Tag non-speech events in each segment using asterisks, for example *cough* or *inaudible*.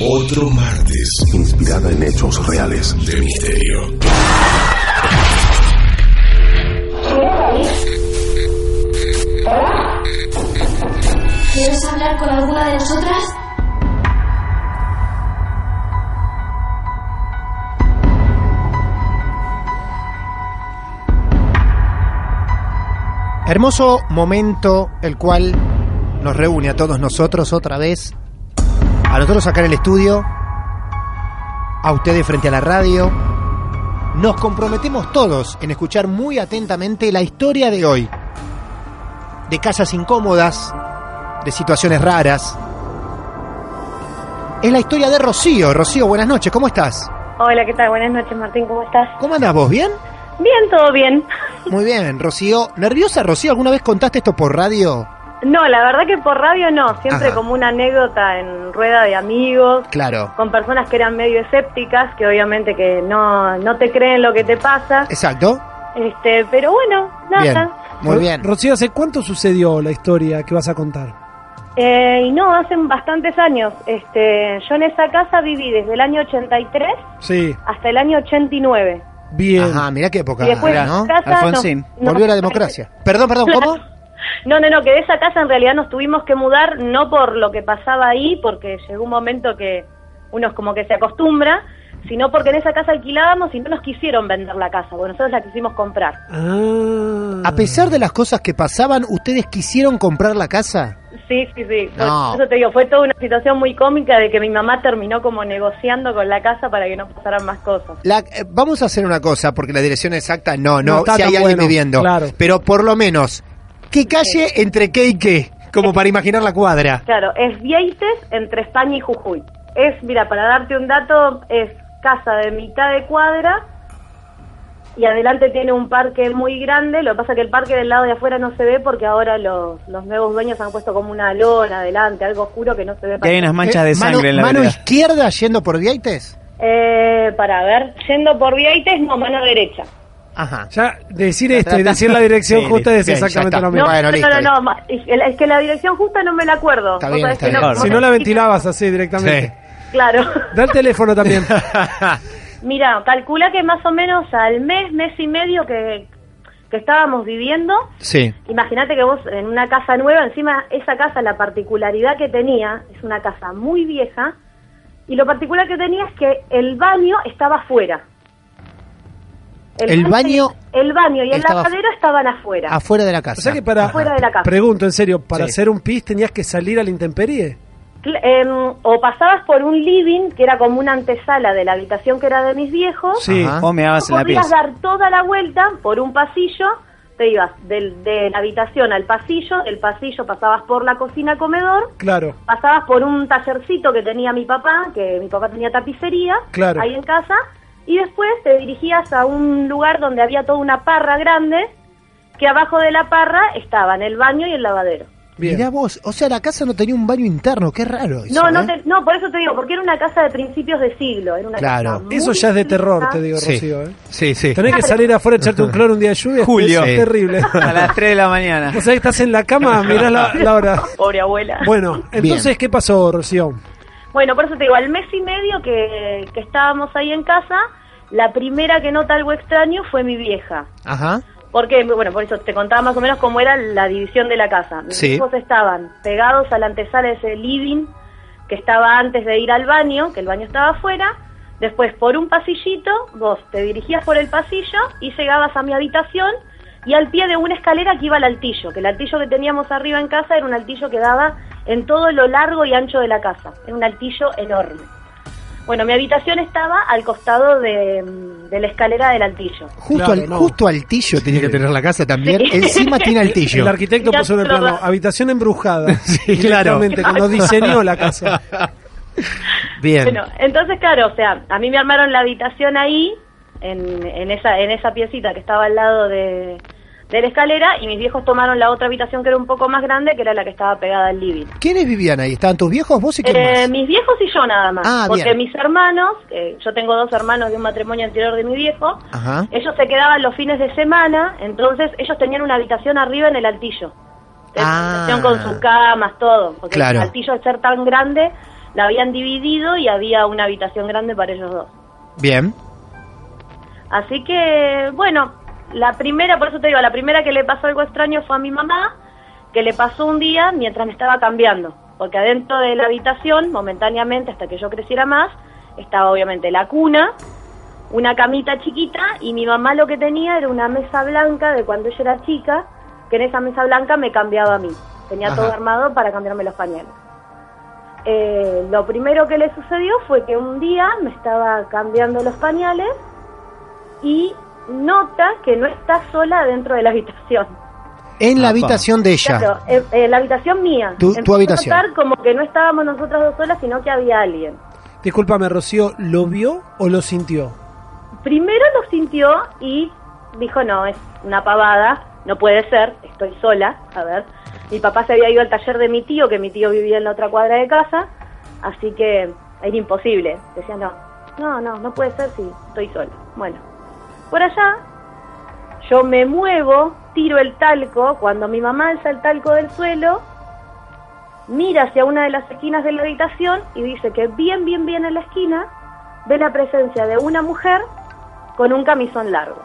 otro martes inspirada en hechos reales. de misterio. ¿Quieres hablar con alguna de nosotras? Hermoso momento el cual nos reúne a todos nosotros otra vez, a nosotros acá en el estudio, a ustedes frente a la radio. Nos comprometemos todos en escuchar muy atentamente la historia de hoy, de casas incómodas, de situaciones raras. Es la historia de Rocío. Rocío, buenas noches, ¿cómo estás? Hola, ¿qué tal? Buenas noches, Martín, ¿cómo estás? ¿Cómo andás vos? ¿Bien? Bien, todo bien. Muy bien, Rocío. ¿Nerviosa, Rocío? ¿Alguna vez contaste esto por radio? No, la verdad que por radio no, siempre Ajá. como una anécdota en rueda de amigos, Claro. con personas que eran medio escépticas, que obviamente que no, no te creen lo que te pasa, Exacto. este, pero bueno, nada. Bien. Muy bien. Rocío, ¿hace cuánto sucedió la historia que vas a contar? Eh, y no, hace bastantes años, este, yo en esa casa viví desde el año 83 Sí, hasta el año 89. bien. Ajá, mirá qué época, y después ¿no? casa Alfonsín, nos- nos- Volvió la democracia. *laughs* Perdón, perdón, ¿cómo? *laughs* No, no, no, que de esa casa en realidad nos tuvimos que mudar no por lo que pasaba ahí, porque llegó un momento que uno es como que se acostumbra, sino porque en esa casa alquilábamos y no nos quisieron vender la casa, bueno, nosotros la quisimos comprar. Ah. A pesar de las cosas que pasaban, ¿ustedes quisieron comprar la casa? Sí, sí, sí. No. Por eso te digo, fue toda una situación muy cómica de que mi mamá terminó como negociando con la casa para que no pasaran más cosas. La- eh, vamos a hacer una cosa, porque la dirección exacta no, no, si hay alguien bueno, viviendo. claro. Pero por lo menos, ¿qué calle entre qué y qué? Como para imaginar la cuadra. Claro, es Vieites entre España y Jujuy. Es, mira, para darte un dato, es casa de mitad de cuadra y adelante tiene un parque muy grande. Lo que pasa es que el parque del lado de afuera no se ve porque ahora los, los nuevos dueños han puesto como una lona adelante, algo oscuro que no se ve. Que hay unas manchas Eh, de mano, sangre en la mano vereda. izquierda yendo por Vieites. Eh, para ver, yendo por Vieites, no, mano derecha. Ajá. Ya decir esto y decir la dirección *laughs* Sí, justa es bien, exactamente lo mismo. No, Bueno, no, listo, no, listo. no, ma- es que la dirección justa no me la acuerdo. Está bien, está bien. Si no la ventilabas así directamente. Claro. Da el teléfono también. *laughs* Mira, calcula que más o menos al mes, mes y medio que, que estábamos viviendo, Sí. imagínate que vos en una casa nueva, encima esa casa, la particularidad que tenía, es una casa muy vieja, y lo particular que tenía es que el baño estaba afuera. El baño El baño y el lavadero estaban afuera. Afuera de la casa. O sea que para. Afuera de la casa. Pregunto, en serio, para Sí. hacer un pis tenías que salir a la intemperie. Em, o pasabas por un living, que era como una antesala de la habitación que era de mis viejos, Sí. Ajá. O me dabas en la podías dar toda la vuelta por un pasillo, te ibas del, de la habitación al pasillo, del pasillo pasabas por la cocina comedor, Claro. pasabas por un tallercito que tenía mi papá, que mi papá tenía tapicería, Claro. ahí en casa, y después te dirigías a un lugar donde había toda una parra grande, que abajo de la parra estaban el baño y el lavadero. Bien. Mirá vos, o sea, la casa no tenía un baño interno, qué raro. eso, No, no, ¿eh? te- no, por eso te digo, porque era una casa de principios de siglo. Era una Claro. casa Eso ya es de terror, te digo, Sí. Rocío. ¿eh? Sí, sí. Tenés que salir afuera, echarte un cloro un día de lluvia. Julio. Es Sí. terrible. *laughs* A las 3 de la mañana. O sea, que estás en la cama, mirás la, la hora. *laughs* Pobre abuela. Bueno, entonces, ¿qué pasó, Rocío? Bueno, por eso te digo, al mes y medio que, que estábamos ahí en casa, la primera que nota algo extraño fue mi vieja. Ajá. Porque, bueno, por eso te contaba más o menos cómo era la división de la casa. Mis Sí. hijos estaban pegados a la antesala de ese living que estaba antes de ir al baño, que el baño estaba afuera, Después, por un pasillito, vos te dirigías por el pasillo y llegabas a mi habitación y al pie de una escalera que iba al altillo, que el altillo que teníamos arriba en casa era un altillo que daba en todo lo largo y ancho de la casa. Era un altillo enorme. Bueno, mi habitación estaba al costado de, de la escalera del altillo. Justo, Claro, al, no. justo altillo tenía que tener la casa también. Sí. Encima tiene altillo. El arquitecto puso en el plano habitación embrujada. *laughs* Sí, claro. Cuando diseñó la casa. *laughs* Bien. Bueno, entonces claro, o sea, a mí me armaron la habitación ahí, en, en esa en esa piecita que estaba al lado de, de la escalera, y mis viejos tomaron la otra habitación que era un poco más grande, que era la que estaba pegada al living. ¿Quiénes vivían ahí? ¿Estaban tus viejos, vos y quién Eh, más? mis viejos y yo nada más, Ah, porque bien. mis hermanos, eh, yo tengo dos hermanos de un matrimonio anterior de mi viejo, Ajá. ellos se quedaban los fines de semana, entonces ellos tenían una habitación arriba en el altillo. Ah. Habitación con sus camas, todo. Porque Claro. el altillo al ser tan grande, la habían dividido y había una habitación grande para ellos dos. Bien. Así que, bueno, la primera, por eso te digo, la primera que le pasó algo extraño fue a mi mamá, que le pasó un día mientras me estaba cambiando. Porque adentro de la habitación, momentáneamente, hasta que yo creciera más, estaba obviamente la cuna, una camita chiquita, y mi mamá lo que tenía era una mesa blanca de cuando ella era chica, que en esa mesa blanca me cambiaba a mí. Tenía Ajá. todo armado para cambiarme los pañales. Eh, lo primero que le sucedió fue que un día me estaba cambiando los pañales y nota que no está sola dentro de la habitación. En la Apa. habitación de ella. Claro, en, en la habitación mía. Tu- a habitación. notar como que no estábamos nosotras dos solas, sino que había alguien. Discúlpame, Rocío, ¿lo vio o lo sintió? Primero lo sintió y dijo, no, es una pavada, no puede ser, estoy sola. A ver, mi papá se había ido al taller de mi tío, que mi tío vivía en la otra cuadra de casa, así que era imposible. Decía, no, no, no, no puede ser si estoy sola. Bueno, por allá yo me muevo, tiro el talco, cuando mi mamá alza el talco del suelo, mira hacia una de las esquinas de la habitación y dice que bien, bien, bien en la esquina ve la presencia de una mujer con un camisón largo.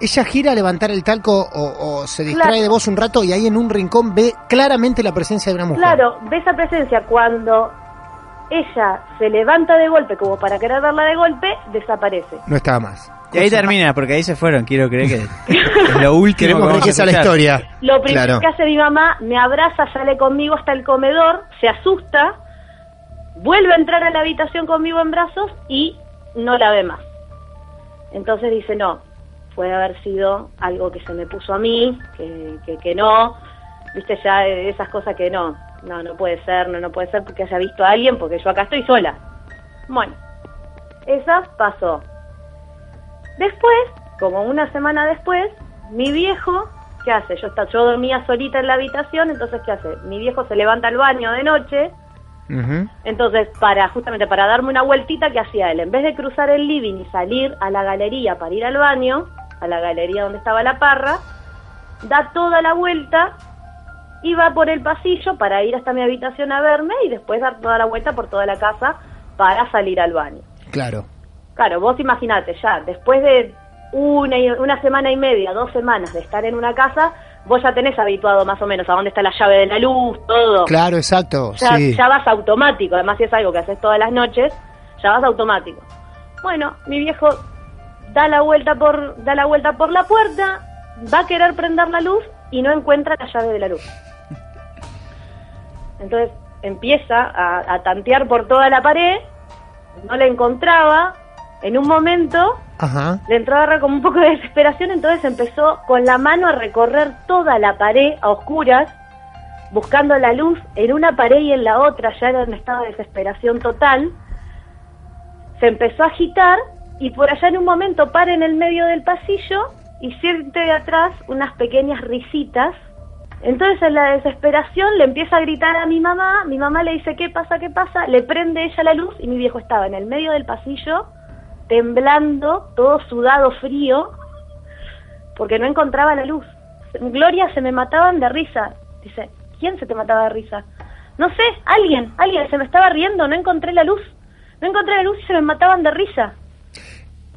Ella gira a levantar el talco o, o se distrae Claro. de vos un rato y ahí en un rincón ve claramente la presencia de una mujer. Claro, ve esa presencia cuando ella se levanta de golpe como para querer verla de golpe, desaparece. No estaba más. Y ahí termina, porque ahí se fueron. Quiero creer que es lo último Queremos que vamos esa la historia. Lo primero Claro. que hace mi mamá, me abraza, sale conmigo hasta el comedor, se asusta, vuelve a entrar a la habitación conmigo en brazos y no la ve más. Entonces dice, no, puede haber sido algo que se me puso a mí, que, que, que no, viste ya esas cosas que no, no, no puede ser, no, no puede ser porque haya visto a alguien, porque yo acá estoy sola. Bueno, esa pasó. Después, como una semana después, mi viejo, ¿qué hace? Yo, está, yo dormía solita en la habitación, entonces ¿qué hace? Mi viejo se levanta al baño de noche, entonces para justamente para darme una vueltita, ¿qué hacía él? En vez de cruzar el living y salir a la galería para ir al baño, a la galería donde estaba la parra, da toda la vuelta y va por el pasillo para ir hasta mi habitación a verme y después dar toda la vuelta por toda la casa para salir al baño. Claro. Claro, vos imaginate ya, después de una, y- una semana y media, dos semanas de estar en una casa, vos ya tenés habituado más o menos a dónde está la llave de la luz, todo. Claro, exacto. Ya, sí. ya vas automático, además si es algo que haces todas las noches, ya vas automático. Bueno, mi viejo da la vuelta por da la vuelta por la puerta, va a querer prender la luz y no encuentra la llave de la luz. Entonces empieza a, a tantear por toda la pared, no la encontraba, en un momento Ajá. le entró a agarrar como un poco de desesperación, entonces empezó con la mano a recorrer toda la pared a oscuras, buscando la luz en una pared y en la otra, ya era en estado de desesperación total. Se empezó a agitar y por allá en un momento para en el medio del pasillo y siente de atrás unas pequeñas risitas. Entonces en la desesperación le empieza a gritar a mi mamá, mi mamá le dice qué pasa, qué pasa, le prende ella la luz y mi viejo estaba en el medio del pasillo temblando, todo sudado, frío, porque no encontraba la luz. Gloria, se me mataban de risa. Dice, ¿quién se te mataba de risa? No sé, alguien, alguien, se me estaba riendo, no encontré la luz. No encontré la luz y se me mataban de risa.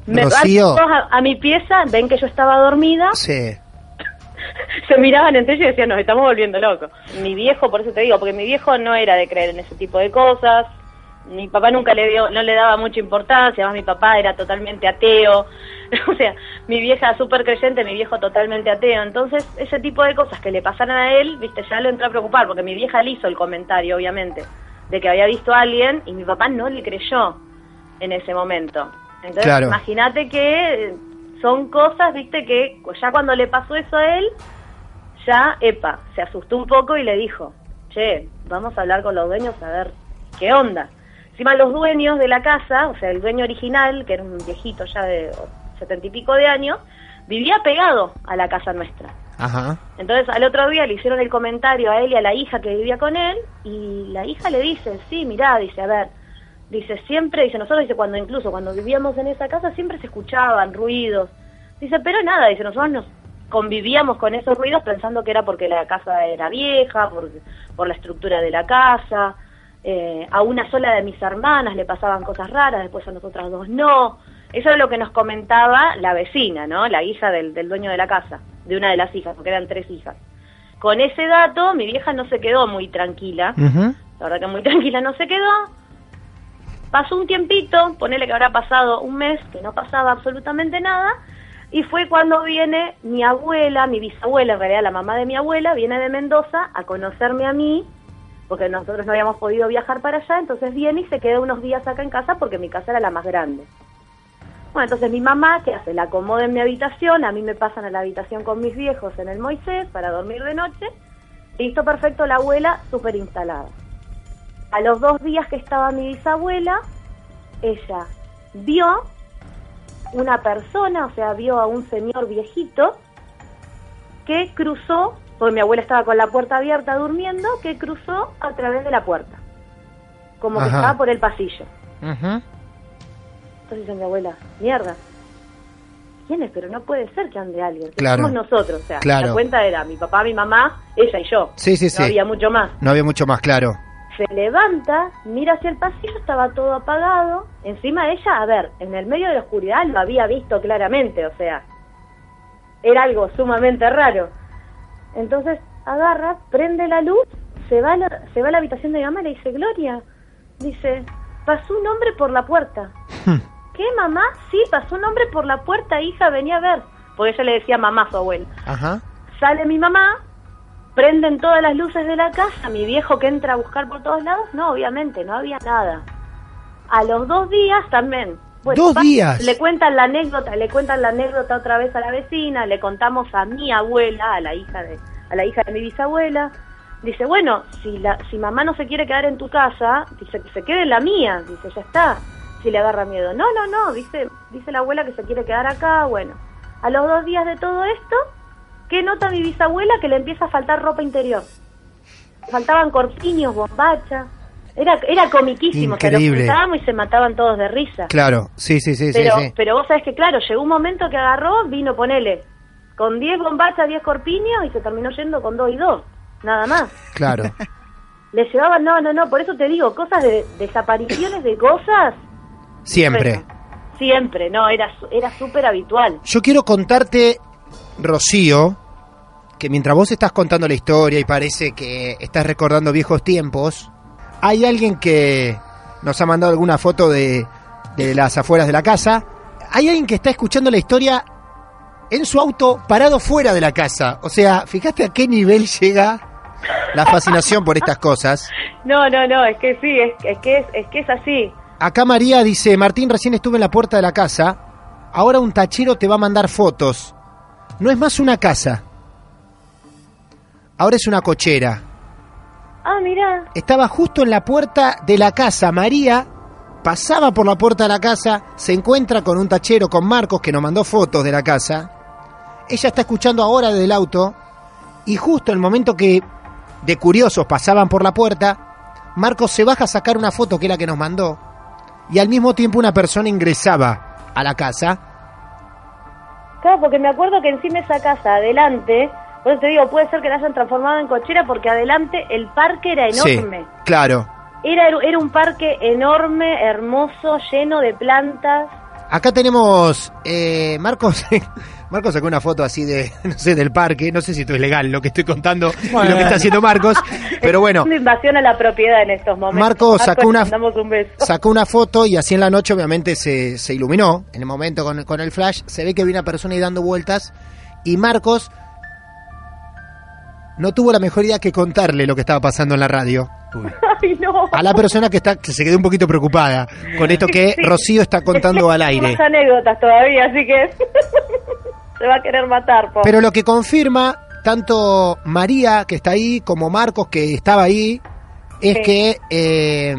Me van todos a, a mi pieza, ven que yo estaba dormida, Sí. Se miraban entre ellos y decían, nos estamos volviendo locos. Mi viejo, por eso te digo, porque mi viejo no era de creer en ese tipo de cosas, mi papá nunca le dio, no le daba mucha importancia, además mi papá era totalmente ateo, *laughs* o sea, mi vieja súper creyente, mi viejo totalmente ateo, entonces ese tipo de cosas que le pasaran a él, viste, ya lo entró a preocupar, porque mi vieja le hizo el comentario, obviamente, de que había visto a alguien y mi papá no le creyó en ese momento. Entonces, Claro. imagínate que son cosas, viste, que ya cuando le pasó eso a él, ya, epa, se asustó un poco y le dijo, che, vamos a hablar con los dueños a ver qué onda. Encima los dueños de la casa, o sea, el dueño original, que era un viejito ya de setenta y pico de años, vivía pegado a la casa nuestra. Ajá. Entonces al otro día le hicieron el comentario a él y a la hija que vivía con él y la hija le dice, sí, mirá, dice, a ver, dice, siempre, dice, nosotros, dice, cuando incluso cuando vivíamos en esa casa siempre se escuchaban ruidos. Dice, pero nada, dice, nosotros nos convivíamos con esos ruidos pensando que era porque la casa era vieja, por, por la estructura de la casa. Eh, a una sola de mis hermanas le pasaban cosas raras, después a nosotras dos no. Eso es lo que nos comentaba la vecina, ¿no? La hija del, del dueño de la casa, de una de las hijas, porque eran tres hijas. Con ese dato, mi vieja no se quedó muy tranquila. La verdad que muy *laughs* tranquila no se quedó. Pasó un tiempito, ponele que habrá pasado un mes, que no pasaba absolutamente nada, y fue cuando viene mi abuela, mi bisabuela, en realidad la mamá de mi abuela, viene de Mendoza a conocerme a mí, porque nosotros no habíamos podido viajar para allá, entonces viene y se queda unos días acá en casa porque mi casa era la más grande. Bueno, entonces mi mamá, que hace? La acomoda en mi habitación, a mí me pasan a la habitación con mis viejos en el Moisés para dormir de noche, listo, perfecto, la abuela súper instalada. A los dos días que estaba mi bisabuela, ella vio una persona, o sea, vio a un señor viejito que cruzó, porque mi abuela estaba con la puerta abierta durmiendo, que cruzó a través de la puerta, como que Ajá. estaba por el pasillo. Ujú. Entonces dice mi abuela, mierda, ¿quién es? Pero no puede ser que ande alguien. Claro. Somos nosotros, o sea, Claro. la cuenta era mi papá, mi mamá, ella y yo. Sí, sí, sí. No había mucho más. No había mucho más claro. Se levanta, mira hacia el pasillo, estaba todo apagado. Encima ella, a ver, en el medio de la oscuridad lo había visto claramente, o sea, era algo sumamente raro. Entonces agarra, prende la luz, se va a la, se va a la habitación de mi mamá y le dice, Gloria, dice, pasó un hombre por la puerta. ¿Qué, mamá? Sí, pasó un hombre por la puerta, hija, venía a ver. Porque ella le decía mamá a su abuela. Ajá. Sale mi mamá, prenden todas las luces de la casa, mi viejo que entra a buscar por todos lados, no, obviamente, no había nada. A los dos días también. ¿Dos pa- días? Le cuentan la anécdota, le cuentan la anécdota otra vez a la vecina, le contamos a mi abuela, a la hija de, a la hija de mi bisabuela. Dice, bueno, si la, si mamá no se quiere quedar en tu casa, dice que se quede en la mía, dice, ya está. Si le agarra miedo. No, no, no, dice, dice la abuela que se quiere quedar acá, bueno. A los dos días de todo esto, ¿qué nota mi bisabuela? Que le empieza a faltar ropa interior. Faltaban corpiños, bombachas. Era, era comiquísimo, o sea, Increíble. y se mataban todos de risa. Claro, sí, sí, sí, pero, sí, sí. pero vos sabés que, claro, llegó un momento que agarró, vino, ponele, con 10 bombachas, 10 corpiños y se terminó yendo con 2 y 2, nada más. Claro. *laughs* Le llevaban, no, no, no, por eso te digo, cosas de desapariciones de cosas, Siempre. siempre, no, era era súper habitual. Yo quiero contarte, Rocío, que mientras vos estás contando la historia y parece que estás recordando viejos tiempos, hay alguien que nos ha mandado alguna foto de, de las afueras de la casa. Hay alguien que está escuchando la historia en su auto parado fuera de la casa. O sea, fíjate a qué nivel llega la fascinación por estas cosas. No, no, no, es que sí, es, es que es, es que es así. Acá María dice, Martín, recién estuve en la puerta de la casa, ahora un tachero te va a mandar fotos. No es más una casa. Ahora es una cochera. Ah, mira, Estaba justo en la puerta de la casa. María pasaba por la puerta de la casa, se encuentra con un tachero, con Marcos, que nos mandó fotos de la casa. Ella está escuchando ahora desde el auto y justo en el momento que de curiosos pasaban por la puerta, Marcos se baja a sacar una foto que es la que nos mandó y al mismo tiempo una persona ingresaba a la casa. Claro, porque me acuerdo que encima esa casa, adelante, por eso te digo, puede ser que la hayan transformado en cochera porque adelante el parque era enorme. Sí, claro. Era, era un parque enorme, hermoso, lleno de plantas. Acá tenemos eh, Marcos. *laughs* Marcos sacó una foto así de, *laughs* no sé, del parque. No sé si esto es legal lo que estoy contando y lo que está haciendo Marcos. Pero bueno, Es una invasión a la propiedad en estos momentos. Marco sacó una- mandamos un beso. sacó una foto y así en la noche obviamente se, se iluminó. En el momento con, con el flash se ve que había una persona ahí dando vueltas y Marcos no tuvo la mejor idea que contarle lo que estaba pasando en la radio. *laughs* Ay, no. A la persona que está que se quedó un poquito preocupada con esto que Sí. Rocío está contando *laughs* al aire. Más anécdotas todavía, así que se va a querer matar, po. Pero lo que confirma tanto María, que está ahí, como Marcos, que estaba ahí, es Sí. que eh,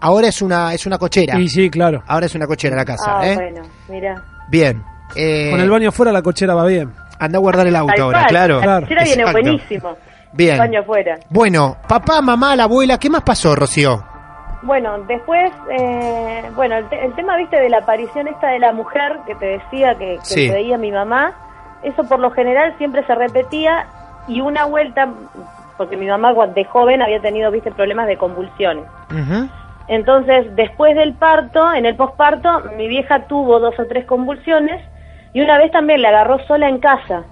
ahora es una, es una cochera. Y sí, claro. Ahora es una cochera la casa. Ah, ¿eh? bueno, mira. Bien. Eh, Con el baño afuera la cochera va bien. Anda a guardar el auto Tal ahora, cual. claro. Claro. La cochera viene Exacto. buenísimo. Bien. Baño afuera. Bueno, papá, mamá, la abuela, ¿qué más pasó, Rocío? Bueno, después, eh, bueno, el, te- el tema, viste, de la aparición esta de la mujer que te decía que, que Sí. veía mi mamá, eso por lo general siempre se repetía y una vuelta, porque mi mamá de joven había tenido, viste, problemas de convulsiones. Entonces, después del parto, en el posparto, mi vieja tuvo dos o tres convulsiones y una vez también la agarró sola en casa.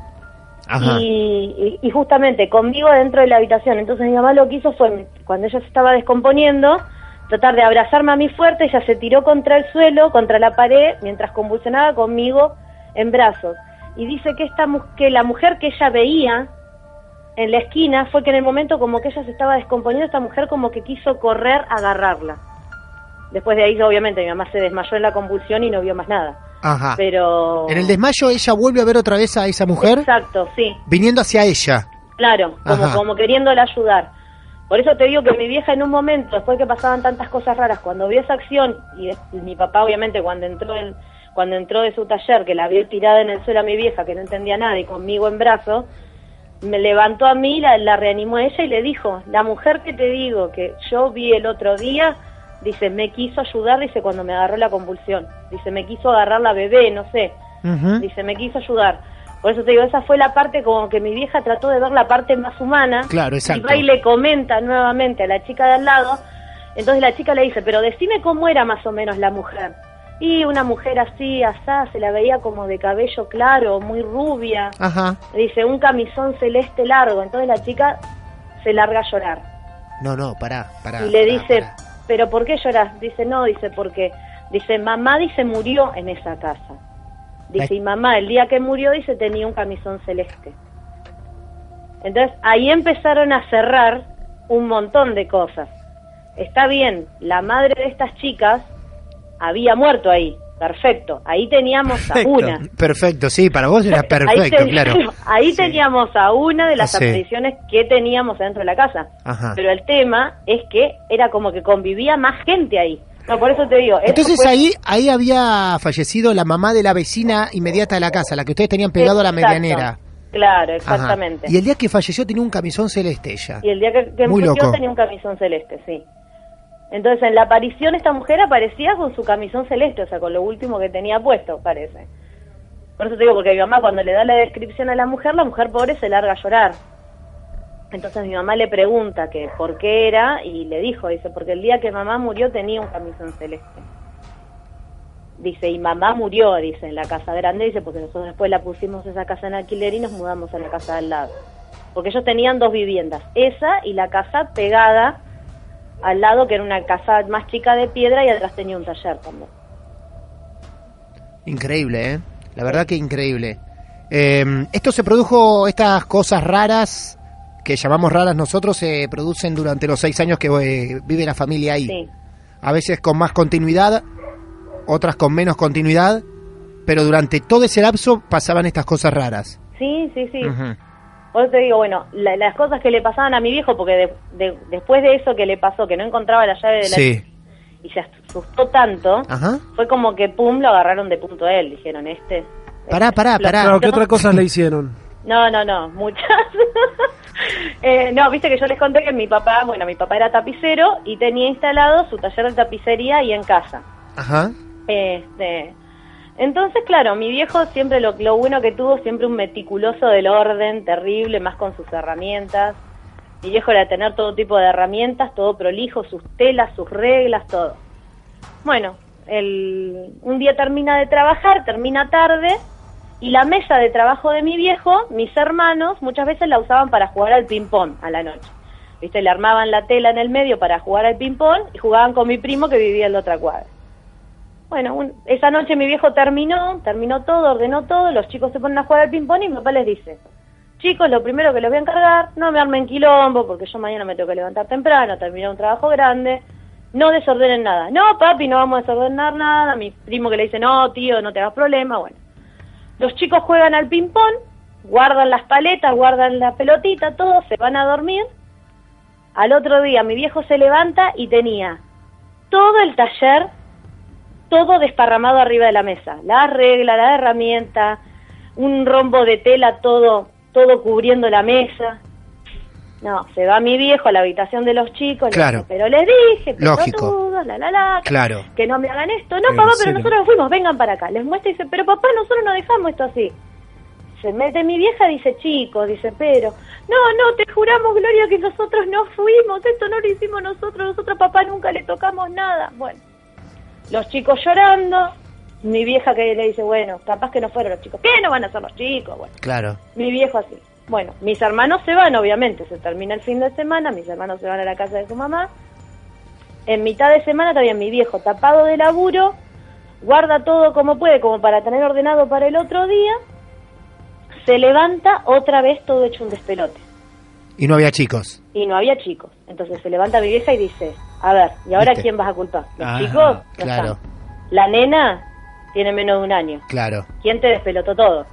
Ajá. Y, y- y justamente conmigo dentro de la habitación. Entonces mi mamá lo que hizo fue, cuando ella se estaba descomponiendo, tratar de abrazarme a mí fuerte, ella se tiró contra el suelo, contra la pared, mientras convulsionaba conmigo en brazos. Y dice que, esta, que la mujer que ella veía en la esquina fue que en el momento como que ella se estaba descomponiendo, esta mujer como que quiso correr a agarrarla. Después de ahí, obviamente, mi mamá se desmayó en la convulsión y no vio más nada. Ajá. Pero... En el desmayo ella vuelve a ver otra vez a esa mujer Exacto, sí. viniendo hacia ella. Claro, como, Ajá. como queriéndola ayudar. Por eso te digo que mi vieja en un momento, después que pasaban tantas cosas raras, cuando vio esa acción, y mi papá obviamente cuando entró en- cuando entró de su taller, que la vio tirada en el suelo a mi vieja, que no entendía nada, y conmigo en brazos, me levantó a mí, la, la reanimó a ella y le dijo, la mujer que te digo, que yo vi el otro día, dice, me quiso ayudar, dice, cuando me agarró la convulsión. Dice, me quiso agarrar la bebé, no sé. Dice, me quiso ayudar. Por eso te digo, esa fue la parte como que mi vieja trató de ver la parte más humana. Claro, Y exacto. va y le comenta nuevamente a la chica de al lado. Entonces la chica le dice, pero decime cómo era más o menos la mujer. Y una mujer así, asá, se la veía como de cabello claro, muy rubia. Ajá. Dice, un camisón celeste largo. Entonces la chica se larga a llorar. No, no, pará, pará. y le pará, dice, pará. ¿pero por qué lloras? Dice, no, dice, porque, dice, mamá, dice, murió en esa casa. Dice, y mamá, el día que murió, dice, tenía un camisón celeste. Entonces, ahí empezaron a cerrar un montón de cosas. Está bien, la madre de estas chicas había muerto ahí, perfecto. Ahí teníamos a una. Perfecto, sí, para vos era *laughs* perfecto, ahí claro. ahí teníamos a una de las Sí. apariciones que teníamos dentro de la casa. Ajá. Pero el tema es que era como que convivía más gente ahí. No, por eso te digo. Entonces fue- ahí ahí había fallecido la mamá de la vecina inmediata de la casa, la que ustedes tenían pegado a la medianera. Claro, Ajá. exactamente. Y el día que falleció tenía un camisón celeste ella. Y el día que, que loco. tenía un camisón celeste, sí. Entonces en la aparición esta mujer aparecía con su camisón celeste, o sea, con lo último que tenía puesto, parece. Por eso te digo, porque mi mamá cuando le da la descripción a la mujer, la mujer pobre se larga a llorar. Entonces mi mamá le pregunta que por qué era y le dijo, dice, porque el día que mamá murió tenía un camisón celeste. Dice, y mamá murió, dice, en la casa grande, dice, porque nosotros después la pusimos esa casa en alquiler y nos mudamos a la casa al lado. Porque ellos tenían dos viviendas, esa y la casa pegada al lado, que era una casa más chica de piedra y atrás tenía un taller también. Increíble, ¿eh? La verdad que increíble. Eh, esto se produjo, estas cosas raras, que llamamos raras nosotros, se producen durante los seis años que eh, vive la familia ahí. Sí, A veces con más continuidad, otras con menos continuidad, pero durante todo ese lapso pasaban estas cosas raras. sí, sí, sí. Ujú. Por eso te digo, bueno, la- las cosas que le pasaban a mi viejo, porque de- de- después de eso que le pasó, que no encontraba la llave de la Sí. y se asustó tanto, Ajá. fue como que pum, lo agarraron de punto a él, dijeron, este... Pará, pará, Lo- pará. Claro, ¿qué otras cosas le *laughs* hicieron? No, no, no, muchas. *laughs* *laughs* Eh, no, viste que yo les conté que mi papá, bueno, mi papá era tapicero y tenía instalado su taller de tapicería ahí en casa. Ajá. Este, entonces, claro, mi viejo siempre lo, lo bueno que tuvo, siempre un meticuloso del orden, terrible, más con sus herramientas. Mi viejo era tener todo tipo de herramientas, todo prolijo, sus telas, sus reglas, todo. Bueno, el, un día termina de trabajar, termina tarde, y la mesa de trabajo de mi viejo, mis hermanos, muchas veces la usaban para jugar al ping-pong a la noche. ¿Viste? Le armaban la tela en el medio para jugar al ping-pong y jugaban con mi primo que vivía en la otra cuadra. Bueno, un- esa noche mi viejo terminó, terminó todo, ordenó todo, los chicos se ponen a jugar al ping-pong y mi papá les dice, chicos, lo primero que les voy a encargar, no me armen quilombo, porque yo mañana me tengo que levantar temprano, terminar un trabajo grande, no desordenen nada. No, papi, no vamos a desordenar nada. Mi primo que le dice, no, tío, no te hagas problema, bueno. Los chicos juegan al ping-pong, guardan las paletas, guardan la pelotita, todo, se van a dormir. Al otro día mi viejo se levanta y tenía todo el taller, todo desparramado arriba de la mesa. La regla, la herramienta, un rombo de tela, todo, todo cubriendo la mesa. No, se va mi viejo a la habitación de los chicos, le Claro. pero les dije, Lógico. pelotudos, la la la, que- Claro. que no me hagan esto. No, papá, pero nosotros nos fuimos, vengan para acá. Les muestra y dice, pero papá, nosotros no dejamos esto así. Se mete mi vieja, dice, chicos, dice, pero, no, no, te juramos, Gloria, que nosotros no fuimos, esto no lo hicimos nosotros, nosotros papá nunca le tocamos nada. Bueno, los chicos llorando, mi vieja que le dice, bueno, capaz que no fueron los chicos. ¿Qué no van a ser los chicos? Bueno, Claro. mi viejo así. Bueno, mis hermanos se van, obviamente, se termina el fin de semana, mis hermanos se van a la casa de su mamá. En mitad de semana todavía mi viejo tapado de laburo, guarda todo como puede, como para tener ordenado para el otro día, se levanta otra vez todo hecho un despelote. Y no había chicos. Y no había chicos. Entonces se levanta mi vieja y dice, a ver, ¿y ahora ¿Viste? quién vas a culpar? ¿Los Ah, chicos? No claro. están. La nena tiene menos de un año. Claro. ¿Quién te despelotó todo?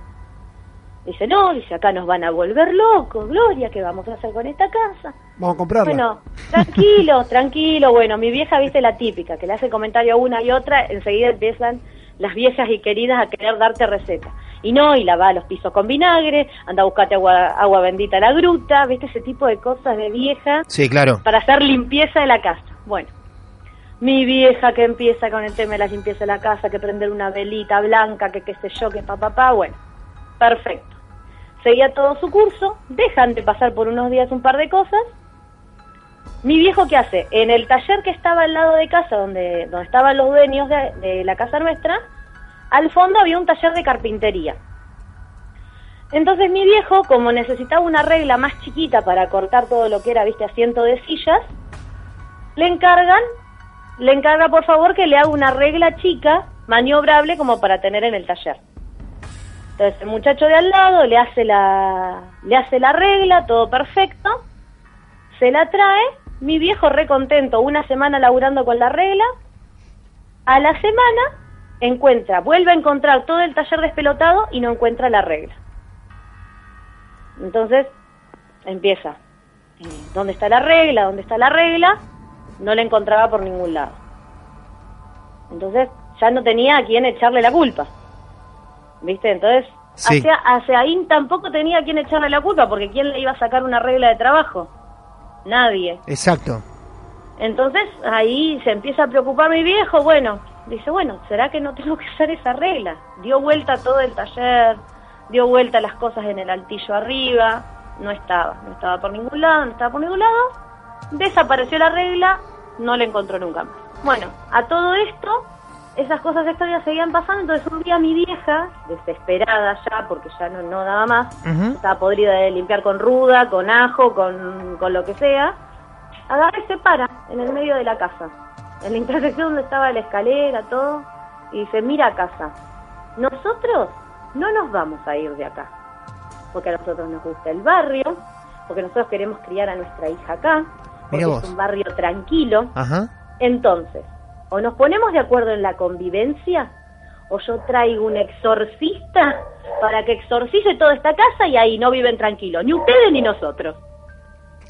Dice, no, dice, acá nos van a volver locos, Gloria, ¿qué vamos a hacer con esta casa? Vamos a comprarla. Bueno, tranquilo, *laughs* tranquilo, bueno, mi vieja, viste la típica, que le hace comentario a una y otra, enseguida empiezan las viejas y queridas a querer darte receta. Y no, y lava los pisos con vinagre, anda a buscarte agua, agua bendita a la gruta, viste ese tipo de cosas de vieja Sí, claro. para hacer limpieza de la casa. Bueno, mi vieja que empieza con el tema de la limpieza de la casa, que prender una velita blanca, que qué sé yo, que papá, papá, bueno, perfecto. Seguía todo su curso, dejan de pasar por unos días un par de cosas. Mi viejo, ¿qué hace? En el taller que estaba al lado de casa, donde, donde estaban los dueños de, de la casa nuestra, al fondo había un taller de carpintería. Entonces mi viejo, como necesitaba una regla más chiquita para cortar todo lo que era, viste, asiento de sillas, le encargan, le encarga por favor que le haga una regla chica, maniobrable, como para tener en el taller. Entonces el muchacho de al lado le hace la, le hace la regla, todo perfecto, se la trae, mi viejo recontento, una semana laburando con la regla, a la semana encuentra, vuelve a encontrar todo el taller despelotado y no encuentra la regla. Entonces empieza, eh, ¿dónde está la regla? ¿Dónde está la regla? No la encontraba por ningún lado. Entonces ya no tenía a quién echarle la culpa. ¿Viste? Entonces, Sí. hacia, hacia ahí tampoco tenía a quién echarle la culpa, porque ¿quién le iba a sacar una regla de trabajo? Nadie. Exacto. Entonces ahí se empieza a preocupar mi viejo, bueno, dice, bueno, ¿será que no tengo que hacer esa regla? Dio vuelta todo el taller, dio vuelta las cosas en el altillo arriba, no estaba, no estaba por ningún lado, no estaba por ningún lado, desapareció la regla, no la encontró nunca más. Bueno, a todo esto, esas cosas extrañas seguían pasando, entonces un día mi vieja, desesperada ya, porque ya no, no daba más, estaba podrida de limpiar con ruda, con ajo, con, con lo que sea, agarra y se para en el medio de la casa, en la intersección donde estaba la escalera, todo, y dice, mira casa, nosotros no nos vamos a ir de acá, porque a nosotros nos gusta el barrio, porque nosotros queremos criar a nuestra hija acá, porque es un barrio tranquilo, Ajá. entonces, o nos ponemos de acuerdo en la convivencia, o yo traigo un exorcista para que exorcice toda esta casa y ahí no viven tranquilos, ni ustedes ni nosotros.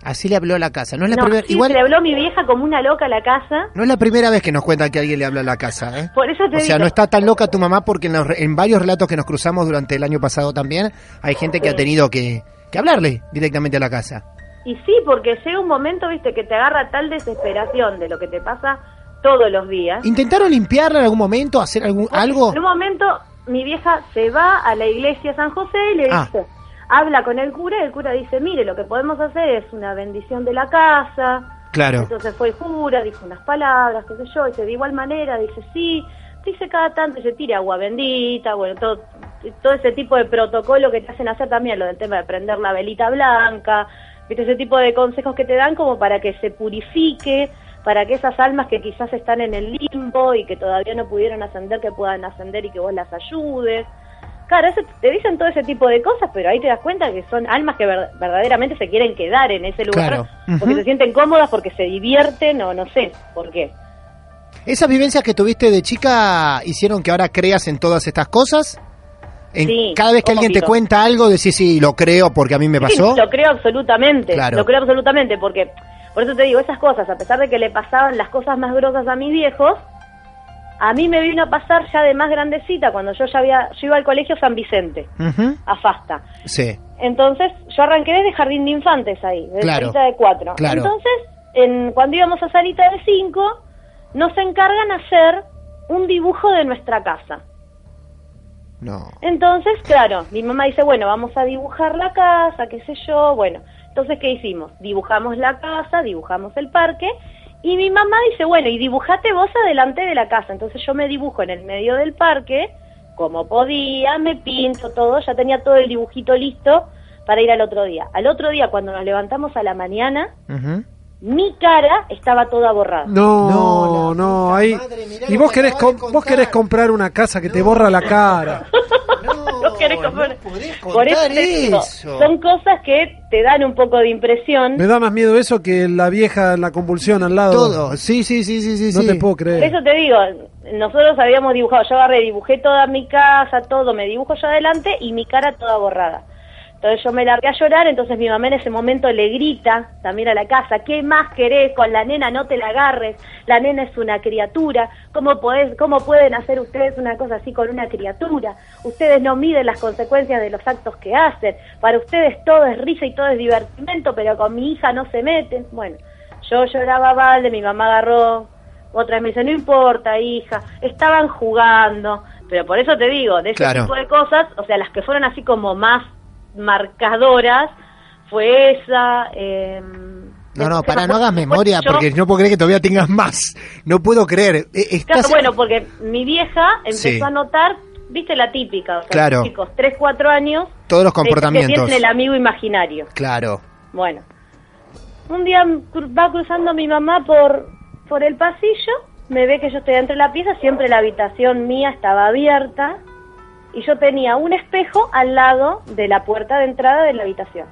Así le habló a la casa. No es la No, primera. sí, Igual le habló mi vieja como una loca a la casa, no es la primera vez que nos cuentan que alguien le habla a la casa, ¿eh? por eso te O sea, no está tan loca tu mamá porque en, los en varios relatos que nos cruzamos durante el año pasado también hay gente que Sí. ha tenido que, que hablarle directamente a la casa. Y sí, porque llega un momento, viste, que te agarra tal desesperación de lo que te pasa todos los días. ¿Intentaron limpiarla en algún momento, hacer algún, algo? En un momento, mi vieja se va a la iglesia San José y le Ah. dice, habla con el cura y el cura dice, mire, lo que podemos hacer es una bendición de la casa, Claro. Entonces fue y jura, dijo unas palabras, qué sé yo, dice, de igual manera, dice, sí, dice cada tanto, se tira agua bendita, bueno, todo, todo ese tipo de protocolo que te hacen hacer también, lo del tema de prender la velita blanca, viste, ese tipo de consejos que te dan como para que se purifique, para que esas almas que quizás están en el limbo y que todavía no pudieron ascender, que puedan ascender y que vos las ayudes. Claro, eso- te dicen todo ese tipo de cosas, pero ahí te das cuenta que son almas que ver- verdaderamente se quieren quedar en ese lugar Claro. porque se sienten cómodas, porque se divierten o no sé por qué. ¿Esas vivencias que tuviste de chica hicieron que ahora creas en todas estas cosas? En, Sí, cada vez que alguien te cuenta algo, decís, sí, lo creo porque a mí me Sí, pasó. lo creo absolutamente, Claro. lo creo absolutamente, porque por eso te digo, esas cosas, a pesar de que le pasaban las cosas más grosas a mis viejos, a mí me vino a pasar ya de más grandecita, cuando yo ya había, yo iba al colegio San Vicente, Ujú. a Fasta. Sí. Entonces, yo arranqué desde jardín de infantes ahí, desde Claro. salita de cuatro. Claro. Entonces, en, cuando íbamos a salita de cinco, nos encargan hacer un dibujo de nuestra casa. No. Entonces, claro, mi mamá dice, bueno, vamos a dibujar la casa, qué sé yo, bueno. Entonces, ¿qué hicimos? Dibujamos la casa, dibujamos el parque, y mi mamá dice, bueno, y dibujate vos adelante de la casa. Entonces yo me dibujo en el medio del parque, como podía, me pinto todo, ya tenía todo el dibujito listo para ir al otro día. Al otro día, cuando nos levantamos a la mañana, mi cara estaba toda borrada. No, no, ahí. Y vos querés, vos querés comprar una casa que te borra la cara. *laughs* No contar Por eso te digo, eso. son cosas que te dan un poco de impresión. Me da más miedo eso que la vieja la convulsión al lado. Todo. Sí, sí, sí, sí, sí. No sí. te puedo Por creer. eso te digo, nosotros habíamos dibujado, yo agarré, dibujé toda mi casa, todo, me dibujo yo adelante y mi cara toda borrada. Entonces yo me largué a llorar, entonces mi mamá en ese momento le grita también a la casa, ¿qué más querés con la nena? No te la agarres, la nena es una criatura, ¿cómo, podés, ¿cómo pueden hacer ustedes una cosa así con una criatura? Ustedes no miden las consecuencias de los actos que hacen, para ustedes todo es risa y todo es divertimento, pero con mi hija no se meten. Bueno, yo lloraba balde, mi mamá agarró, otra vez me dice, no importa, hija, estaban jugando, pero por eso te digo, de ese Claro. tipo de cosas, o sea, las que fueron así como más marcadoras, fue esa... Eh, No, no, para, no hagas memoria yo- porque no puedo creer que todavía tengas más. No puedo creer. Eh, Claro, Estás... bueno, porque mi vieja empezó Sí. a notar, viste la típica, o sea, Claro. chicos, 3, 4 años, Todos los que comportamientos. tienen el amigo imaginario. Claro. Bueno, un día va cruzando mi mamá por, por el pasillo, me ve que yo estoy dentro de la pieza, siempre la habitación mía estaba abierta y yo tenía un espejo al lado de la puerta de entrada de la habitación.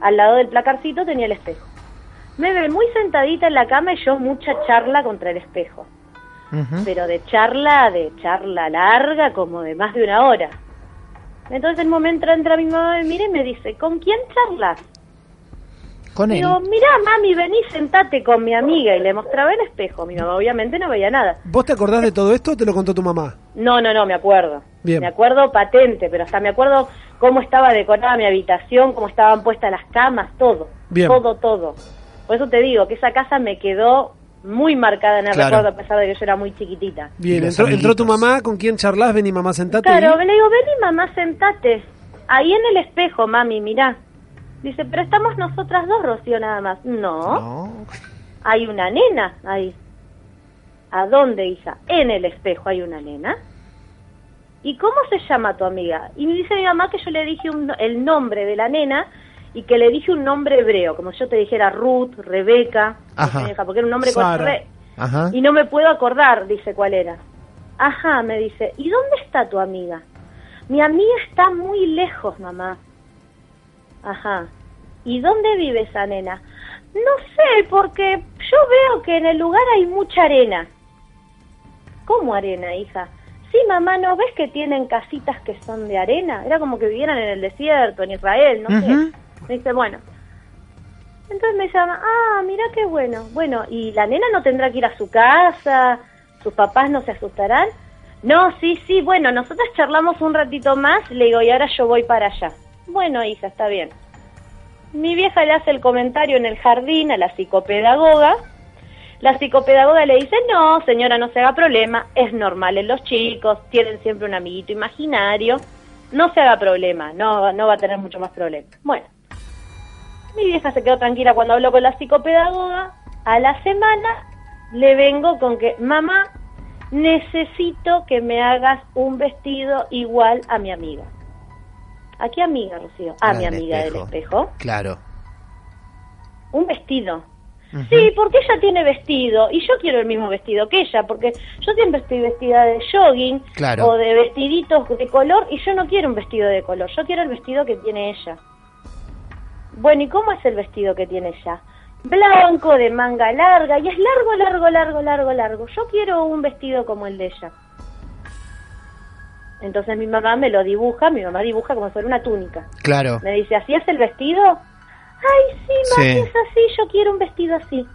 Al lado del placarcito tenía el espejo. Me ve muy sentadita en la cama y yo mucha charla contra el espejo. Pero de charla, de charla larga, como de más de una hora. Entonces en un momento entra mi mamá, me mira y me dice, ¿con quién charlas? Con él. Digo, mirá, mami, vení, sentate con mi amiga. Y le mostraba el espejo. Mi mamá obviamente no veía nada. ¿Vos te acordás de todo esto o te lo contó tu mamá? No, no, no, me acuerdo. Bien. Me acuerdo patente, pero hasta me acuerdo cómo estaba decorada mi habitación, cómo estaban puestas las camas, todo. Bien. Todo, todo. Por eso te digo que esa casa me quedó muy marcada en el Claro. recuerdo, a pesar de que yo era muy chiquitita. Bien, entró, entró tu mamá, ¿con quién charlas? Vení, mamá, sentate. Claro, ahí. le digo, vení mamá, sentate. Ahí en el espejo, mami, mirá. Dice, pero estamos nosotras dos, Rocío, nada más. No, No. hay una nena ahí. ¿A dónde, hija? En el espejo hay una nena. ¿Y cómo se llama tu amiga? Y me dice mi mamá que yo le dije un- el nombre de la nena y que le dije un nombre hebreo, como si yo te dijera Ruth, Rebeca, Ajá. porque era un nombre con re. Ajá. Y no me puedo acordar, dice cuál era. Ajá, me dice, ¿y dónde está tu amiga? Mi amiga está muy lejos, mamá. Ajá. ¿Y dónde vive esa nena? No sé, porque yo veo que en el lugar hay mucha arena. ¿Cómo arena, hija? Sí, mamá, ¿no ves que tienen casitas que son de arena? Era como que vivieran en el desierto, en Israel, no sé. Me dice, bueno. Entonces me llama, ah, mira qué bueno. Bueno, ¿y la nena no tendrá que ir a su casa? ¿Sus papás no se asustarán? No, sí, sí, bueno, nosotros charlamos un ratito más, le digo, y ahora yo voy para allá. Bueno, hija, está bien. Mi vieja le hace el comentario en el jardín a la psicopedagoga. La psicopedagoga le dice, no, señora, no se haga problema, es normal en los chicos, tienen siempre un amiguito imaginario, no se haga problema, no, no va a tener mucho más problema. Bueno, mi vieja se quedó tranquila cuando habló con la psicopedagoga A la semana le vengo con que, mamá, necesito que me hagas un vestido igual a mi amiga. ¿A qué amiga, Rocío? A La mi amiga del espejo. espejo. Claro. Un vestido. Sí, porque ella tiene vestido y yo quiero el mismo vestido que ella, porque yo siempre estoy vestida de jogging Claro. o de vestiditos de color y yo no quiero un vestido de color, yo quiero el vestido que tiene ella. Bueno, ¿y cómo es el vestido que tiene ella? Blanco, de manga larga, y es largo, largo, largo, largo, largo. Yo quiero un vestido como el de ella. Entonces mi mamá me lo dibuja, mi mamá dibuja como si fuera una túnica. Claro. Me dice, ¿así es el vestido? Ay, sí, mami, Sí. es así, yo quiero un vestido así.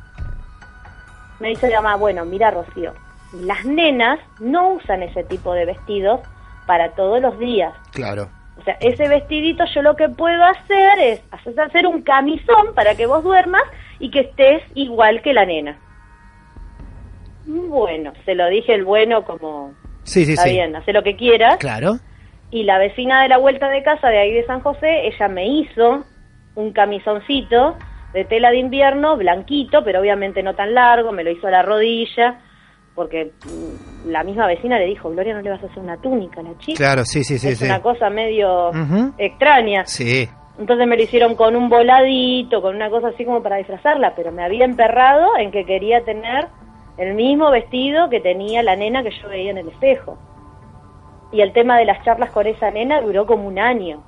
Me dice mi mamá, bueno, mira, Rocío, las nenas no usan ese tipo de vestidos para todos los días. Claro. O sea, ese vestidito yo lo que puedo hacer es hacer un camisón para que vos duermas y que estés igual que la nena. Bueno, se lo dije el bueno como, Sí, sí, está sí. bien, hace lo que quieras. Claro. Y la vecina de la vuelta de casa de ahí de San José, ella me hizo un camisoncito de tela de invierno, blanquito, pero obviamente no tan largo, me lo hizo a la rodilla, porque mm, la misma vecina le dijo, Gloria, no le vas a hacer una túnica a la chica. Claro, sí, sí, sí, es sí. una cosa medio extraña. Sí. Entonces me lo hicieron con un voladito, con una cosa así como para disfrazarla, pero me había emperrado en que quería tener el mismo vestido que tenía la nena que yo veía en el espejo. Y el tema de las charlas con esa nena duró como un año.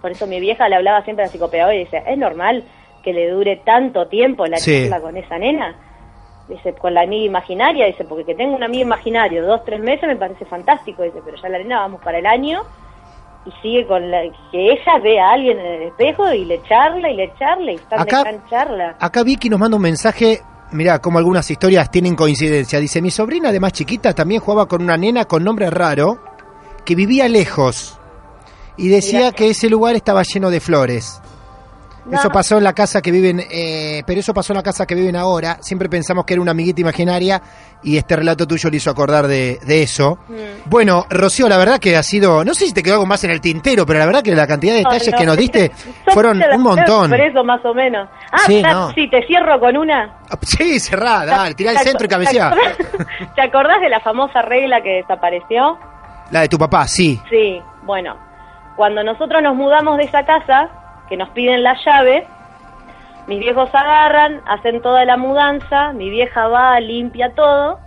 Por eso mi vieja le hablaba siempre a la psicopedagoga y dice, ¿es normal que le dure tanto tiempo la Sí. charla con esa nena? Dice, con la amiga imaginaria, dice, porque que tengo un amigo imaginario dos, tres meses me parece fantástico, dice, pero ya la nena vamos para el año y sigue con la, que ella ve a alguien en el espejo y le charla y le charla y están Acá- de gran charla. Acá Vicky nos manda un mensaje. Mirá, como algunas historias tienen coincidencia. Dice, mi sobrina de más chiquita también jugaba con una nena con nombre raro que vivía lejos. Y decía Mirá. que ese lugar estaba lleno de flores. No. Eso pasó en la casa que viven, eh, pero eso pasó en la casa que viven ahora. Siempre pensamos que era una amiguita imaginaria y este relato tuyo le hizo acordar de, de eso. Mm. Bueno, Rocío, la verdad que ha sido, no sé si te quedó algo más en el tintero, pero la verdad que la cantidad de detalles No, que nos diste *laughs* fueron un montón. Por eso más o menos. Ah, Sí, sí, te cierro con una. Sí, cerrada, dale, tirá el ¿Te centro y acor- cabecea. ¿Te acordás, *laughs* ¿Te acordás de la famosa regla que desapareció? La de tu papá, sí. Sí, bueno, cuando nosotros nos mudamos de esa casa, que nos piden la llave, mis viejos agarran, hacen toda la mudanza, mi vieja va, limpia todo,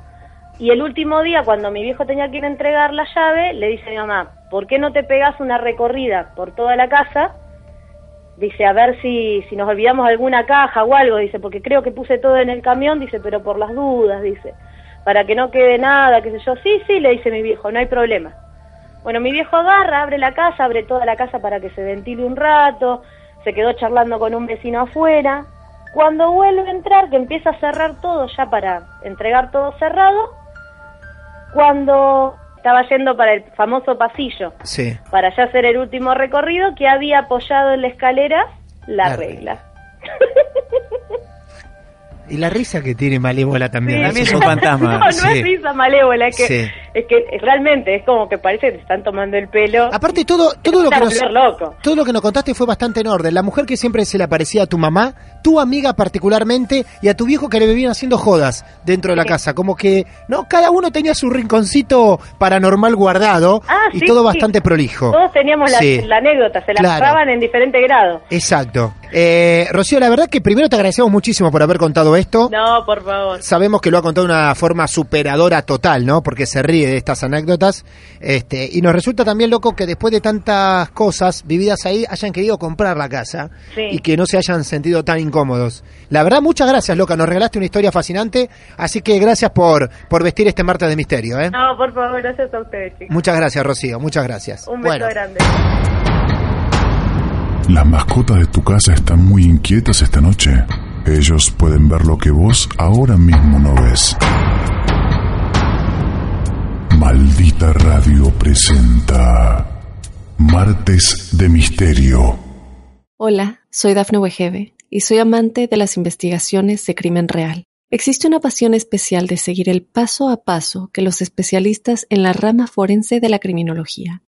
y el último día, cuando mi viejo tenía que ir a entregar la llave, le dice a mi mamá, ¿por qué no te pegas una recorrida por toda la casa? Dice, a ver si, si nos olvidamos alguna caja o algo, dice, porque creo que puse todo en el camión, dice, pero por las dudas, dice, para que no quede nada, qué sé yo. Sí, sí, le dice mi viejo, no hay problema. Bueno, mi viejo agarra, abre la casa, abre toda la casa para que se ventile un rato, se quedó charlando con un vecino afuera. Cuando vuelve a entrar, que empieza a cerrar todo ya para entregar todo cerrado, cuando estaba yendo para el famoso pasillo, Sí. para ya hacer el último recorrido, que había apoyado en la escalera la, La regla. *laughs* Y la risa que tiene Malévola también. También es un fantasma. *laughs* No, no Sí. es risa malévola, es que, Sí. es que realmente es como que parece que te están tomando el pelo. Aparte todo, todo lo que nos, vas a volver loco. todo lo que nos contaste fue bastante en orden. La mujer que siempre se le aparecía a tu mamá, tu amiga particularmente, y a tu viejo que le vivían haciendo jodas dentro de la Sí. casa. Como que, no, cada uno tenía su rinconcito paranormal guardado Ah, y sí, todo sí. bastante prolijo. Todos teníamos la, Sí. la anécdota, se la Claro. en diferente grado. Exacto. Eh, Rocío, la verdad que primero te agradecemos muchísimo por haber contado esto. No, por favor. Sabemos que lo ha contado de una forma superadora total, ¿no? Porque se ríe de estas anécdotas. Este, y nos resulta también loco que después de tantas cosas vividas ahí hayan querido comprar la casa Sí. y que no se hayan sentido tan incómodos. La verdad, muchas gracias, loca. Nos regalaste una historia fascinante. Así que gracias por, por vestir este martes de misterio, ¿eh? No, por favor, gracias a ustedes, chicos. Muchas gracias, Rocío. Muchas gracias. Un beso Bueno, grande. Las mascotas de tu casa están muy inquietas esta noche. Ellos pueden ver lo que vos ahora mismo no ves. Maldita Radio presenta Martes de Misterio. Hola, soy Dafne Wegebe y soy amante de las investigaciones de crimen real. Existe una pasión especial de seguir el paso a paso que los especialistas en la rama forense de la criminología